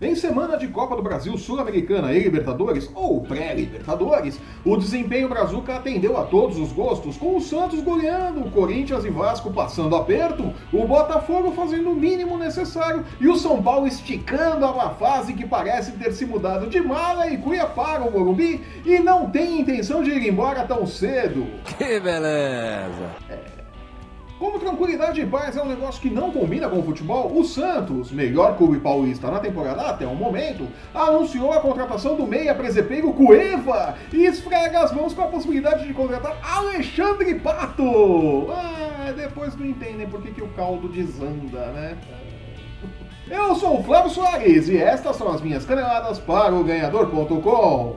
Em semana de Copa do Brasil Sul-Americana e Libertadores, ou pré-Libertadores, o desempenho brazuca atendeu a todos os gostos, com o Santos goleando, o Corinthians e Vasco passando aperto, o Botafogo fazendo o mínimo necessário e o São Paulo esticando a uma fase que parece ter se mudado de mala e cuia para o Morumbi e não tem intenção de ir embora tão cedo. Que beleza! É. Como tranquilidade e paz é um negócio que não combina com o futebol, o Santos, melhor clube paulista na temporada até o momento, anunciou a contratação do meia presepeiro Cueva e esfrega as mãos com a possibilidade de contratar Alexandre Pato. Ah, depois não entendem por que, que o caldo desanda, né? Eu sou o Flávio Soares e estas são as minhas caneladas para o Ganhador.com.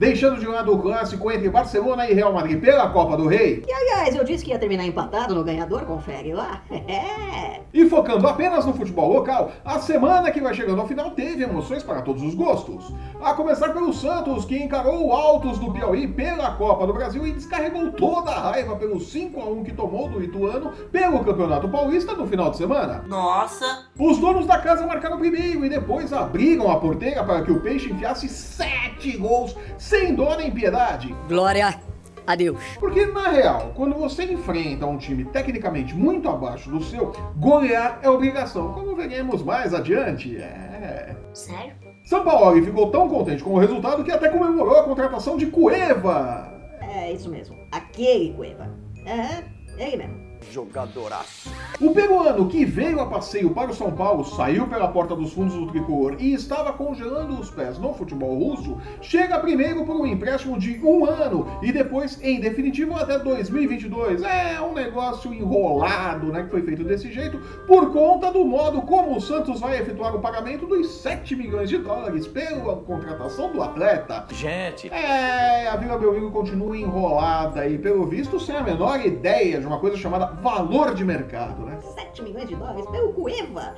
deixando de lado o clássico entre Barcelona e Real Madrid pela Copa do Rei. E aliás, eu disse que ia terminar empatado no ganhador, confere lá. E focando apenas no futebol local, a semana que vai chegando ao final teve emoções para todos os gostos. A começar pelo Santos, que encarou o Altos do Piauí pela Copa do Brasil e descarregou toda a raiva pelo 5 a 1 que tomou do Ituano pelo Campeonato Paulista no final de semana. Nossa! Os donos da casa marcaram primeiro e depois abriram a porteira para que o Peixe enfiasse sete gols sem dó nem piedade. Glória a Deus. Porque na real, quando você enfrenta um time tecnicamente muito abaixo do seu, golear é obrigação, como veremos mais adiante. É. Sério? São Paulo ficou tão contente com o resultado que até comemorou a contratação de Cueva. É isso mesmo, aquele Cueva. É, ele mesmo jogadoraço. O peruano que veio a passeio para o São Paulo, saiu pela porta dos fundos do tricolor e estava congelando os pés no futebol russo, chega primeiro por um empréstimo de um ano e depois, em definitivo, até 2022. É um negócio enrolado, né, que foi feito desse jeito por conta do modo como o Santos vai efetuar o pagamento dos 7 milhões de dólares pela contratação do atleta. Gente! É, a Vila Belmiro continua enrolada e, pelo visto, sem a menor ideia de uma coisa chamada valor de mercado, né? 7 milhões de dólares pelo Cueva?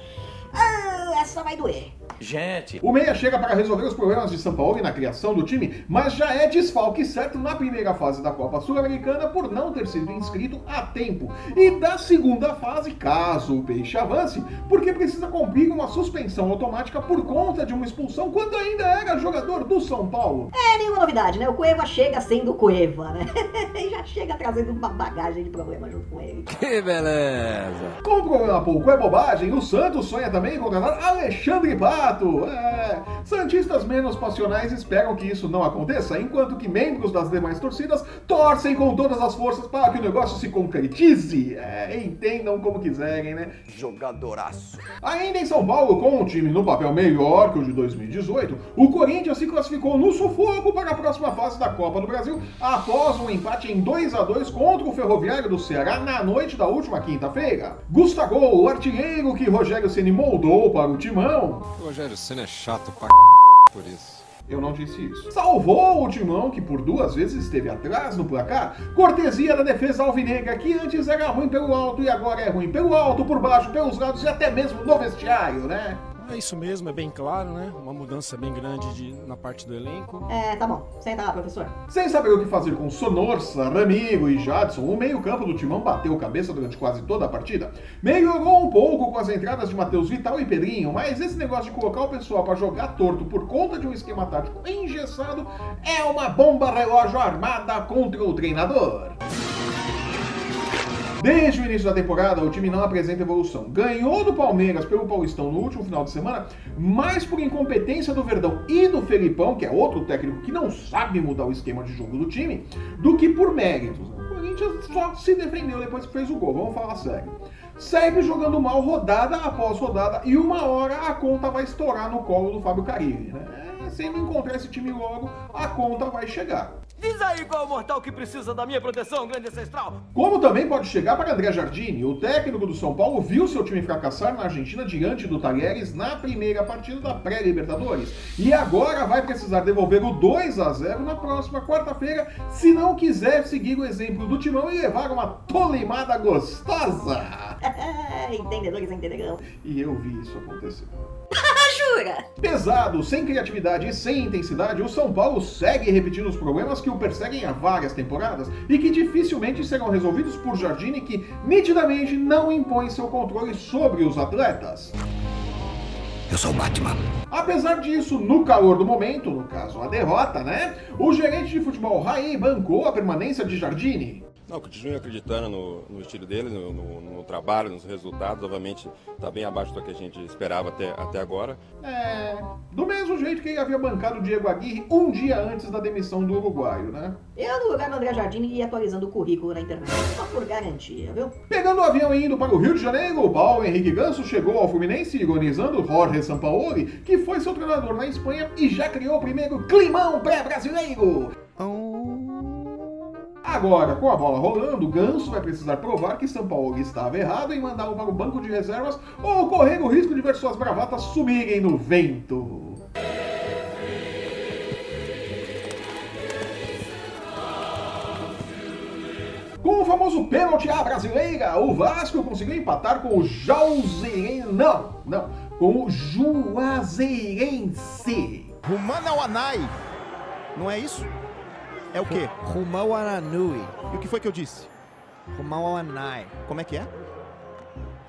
Ah, essa vai doer. Gente. O Meia chega para resolver os problemas de São Paulo na criação do time, mas já é desfalque certo na primeira fase da Copa Sul-Americana por não ter sido inscrito a tempo. E da segunda fase, caso o Peixe avance, porque precisa cumprir uma suspensão automática por conta de uma expulsão quando ainda era jogador do São Paulo. É, nenhuma novidade, né? O Cueva chega sendo Cueva, né? e já chega trazendo uma bagagem de problema junto com ele. Que beleza! Como problema pouco é bobagem, o Santos sonha também em contratar Alexandre É. Santistas menos passionais esperam que isso não aconteça, enquanto que membros das demais torcidas torcem com todas as forças para que o negócio se concretize. É, entendam como quiserem, né? Jogadoraço. Ainda em São Paulo, com um time no papel melhor que o de 2018, o Corinthians se classificou no sufoco para a próxima fase da Copa do Brasil após um empate em 2 a 2 contra o Ferroviário do Ceará na noite da última quinta-feira. Gustavo, o artilheiro que Rogério Ceni moldou para o timão, Rogério Senna é chato pra por isso. Eu não disse isso. Salvou o Timão, que por duas vezes esteve atrás no placar, cortesia da defesa alvinegra, que antes era ruim pelo alto e agora é ruim pelo alto, por baixo, pelos lados e até mesmo no vestiário, né? É isso mesmo, é bem claro, né? Uma mudança bem grande de, na parte do elenco. É, tá bom. Senta lá, professor. Sem saber o que fazer com Sonorsa, Ramiro e Jadson, o meio-campo do Timão bateu cabeça durante quase toda a partida. Melhorou um pouco com as entradas de Matheus Vital e Pedrinho, mas esse negócio de colocar o pessoal para jogar torto por conta de um esquema tático engessado é uma bomba relógio armada contra o treinador. Desde o início da temporada, o time não apresenta evolução. Ganhou do Palmeiras pelo Paulistão no último final de semana, mais por incompetência do Verdão e do Felipão, que é outro técnico que não sabe mudar o esquema de jogo do time, do que por méritos. O Corinthians só se defendeu depois que fez o gol, vamos falar sério. Segue jogando mal rodada após rodada e uma hora a conta vai estourar no colo do Fábio Carilli. Né? Se ele não encontrar esse time logo, a conta vai chegar. Diz aí qual é o mortal que precisa da minha proteção, grande ancestral. Como também pode chegar para André Jardini, o técnico do São Paulo viu seu time fracassar na Argentina diante do Talheres na primeira partida da pré-Libertadores. E agora vai precisar devolver o 2 a 0 na próxima quarta-feira, se não quiser seguir o exemplo do Timão e levar uma tolimada gostosa. Entendedores entenderão. E eu vi isso acontecer. Pesado, sem criatividade e sem intensidade, o São Paulo segue repetindo os problemas que o perseguem há várias temporadas e que dificilmente serão resolvidos por Jardine, que nitidamente não impõe seu controle sobre os atletas. Eu sou o Batman. Apesar disso, no calor do momento, no caso a derrota, né? O gerente de futebol Raí bancou a permanência de Jardine. Não, continuo acreditando no, no estilo dele, no, no- no trabalho, nos resultados. Obviamente, está bem abaixo do que a gente esperava até, até agora. É. Do mesmo jeito que ele havia bancado o Diego Aguirre um dia antes da demissão do uruguaio, né? Eu, no lugar do André Jardine, ia atualizando o currículo na internet, só por garantia, viu? Pegando o avião e indo para o Rio de Janeiro, o Paulo Henrique Ganso chegou ao Fluminense ironizando Jorge Sampaoli, que foi seu treinador na Espanha e já criou o primeiro climão pré-brasileiro. Agora, com a bola rolando, Ganso vai precisar provar que Sampaoli estava errado em mandá-lo para o banco de reservas ou correr o risco de ver suas bravatas sumirem no vento. Com o famoso pênalti à brasileira, o Vasco conseguiu empatar com o Juazeirense. Não, não, com o Juazeirense. Rumanawanai. Não é isso? É o quê? Rumawananui. E o que foi que eu disse? Rumawanai. Como é que é?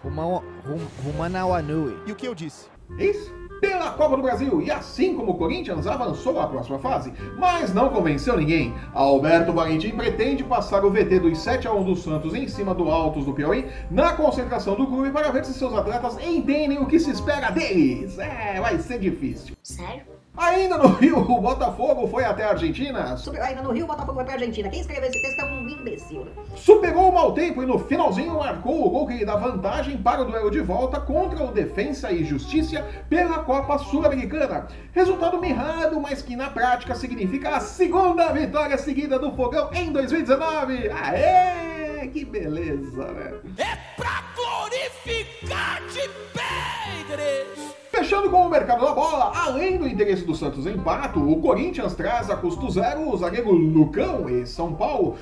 Rumawa- Rum- Rumanawanui. E o que eu disse? Isso. Pela Copa do Brasil, e assim como o Corinthians avançou à próxima fase, mas não convenceu ninguém. Alberto Valentim pretende passar o VT dos 7 a 1 do Santos em cima do Altos do Piauí na concentração do clube para ver se seus atletas entendem o que se espera deles. É, vai ser difícil. Sério? Ainda no Rio, o Botafogo foi até a Argentina, Super, ainda no Rio, o Botafogo vai pra Argentina. Quem escreveu esse texto é um imbecil, superou o mau tempo e no finalzinho marcou o gol que lhe dá vantagem para o duelo de volta contra o Defensa e Justiça pela Copa Sul-Americana. Resultado mirrado, mas que na prática significa a segunda vitória seguida do Fogão em 2019. Aê! Que beleza, né? É pra glorificar de Pedres! Fechando com o mercado da bola, além do interesse do Santos em Pato, o Corinthians traz a custo zero o zagueiro Lucão e São Paulo.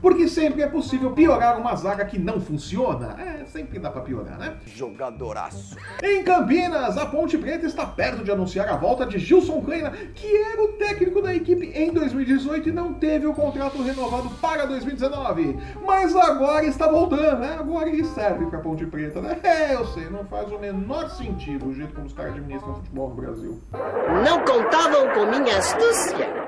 Porque sempre é possível piorar uma zaga que não funciona. É, sempre dá pra piorar, né? Jogadoraço. Em Campinas, a Ponte Preta está perto de anunciar a volta de Gilson Kleina, que era o técnico da equipe em 2018 e não teve o contrato renovado para 2019. Mas agora está voltando, né? Agora ele serve pra Ponte Preta, né? É, eu sei, não faz o menor sentido o jeito como os caras administram futebol no Brasil. Não contavam com minha astúcia.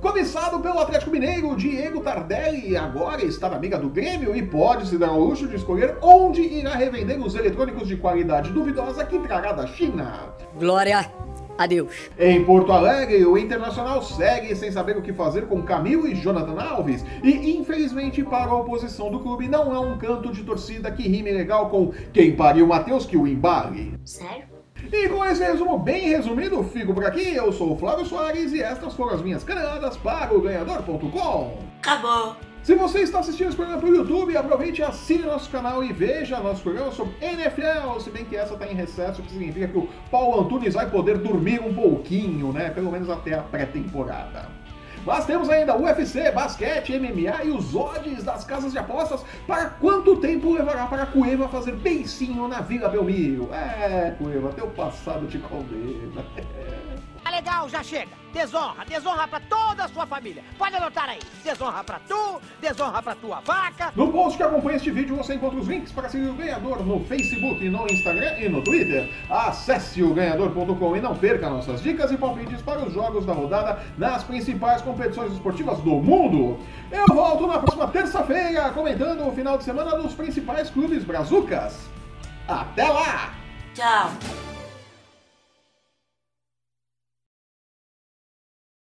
Comissado pelo Atlético Mineiro, Diego Tardelli agora está na amiga do Grêmio e pode se dar ao luxo de escolher onde irá revender os eletrônicos de qualidade duvidosa que trará da China. Glória a Deus. Em Porto Alegre, o Internacional segue sem saber o que fazer com Camilo e Jonathan Alves. E, infelizmente, para a oposição do clube, não há um canto de torcida que rime legal com quem pariu Matheus que o embale. Sério? E com esse resumo bem resumido, fico por aqui. Eu sou o Flávio Soares e estas foram as minhas caneladas para o Ganhador.com. Acabou. Se você está assistindo esse programa pelo YouTube, aproveite e assine nosso canal e veja nosso programa sobre NFL, se bem que essa está em recesso, o que significa que o Paulo Antunes vai poder dormir um pouquinho, né? Pelo menos até a pré-temporada. Mas temos ainda UFC, basquete, MMA e os odds das casas de apostas para quanto tempo levará para Cueva fazer beicinho na Vila Belmiro. É, Cueva, teu passado te condena. Legal, já chega. Desonra, desonra pra toda a sua família. Pode anotar aí. Desonra pra tu, desonra pra tua vaca. No post que acompanha este vídeo você encontra os links para seguir o ganhador no Facebook, no Instagram e no Twitter. Acesse o ganhador.com e não perca nossas dicas e palpites para os jogos da rodada nas principais competições esportivas do mundo. Eu volto na próxima terça-feira comentando o final de semana dos principais clubes brazucas. Até lá! Tchau.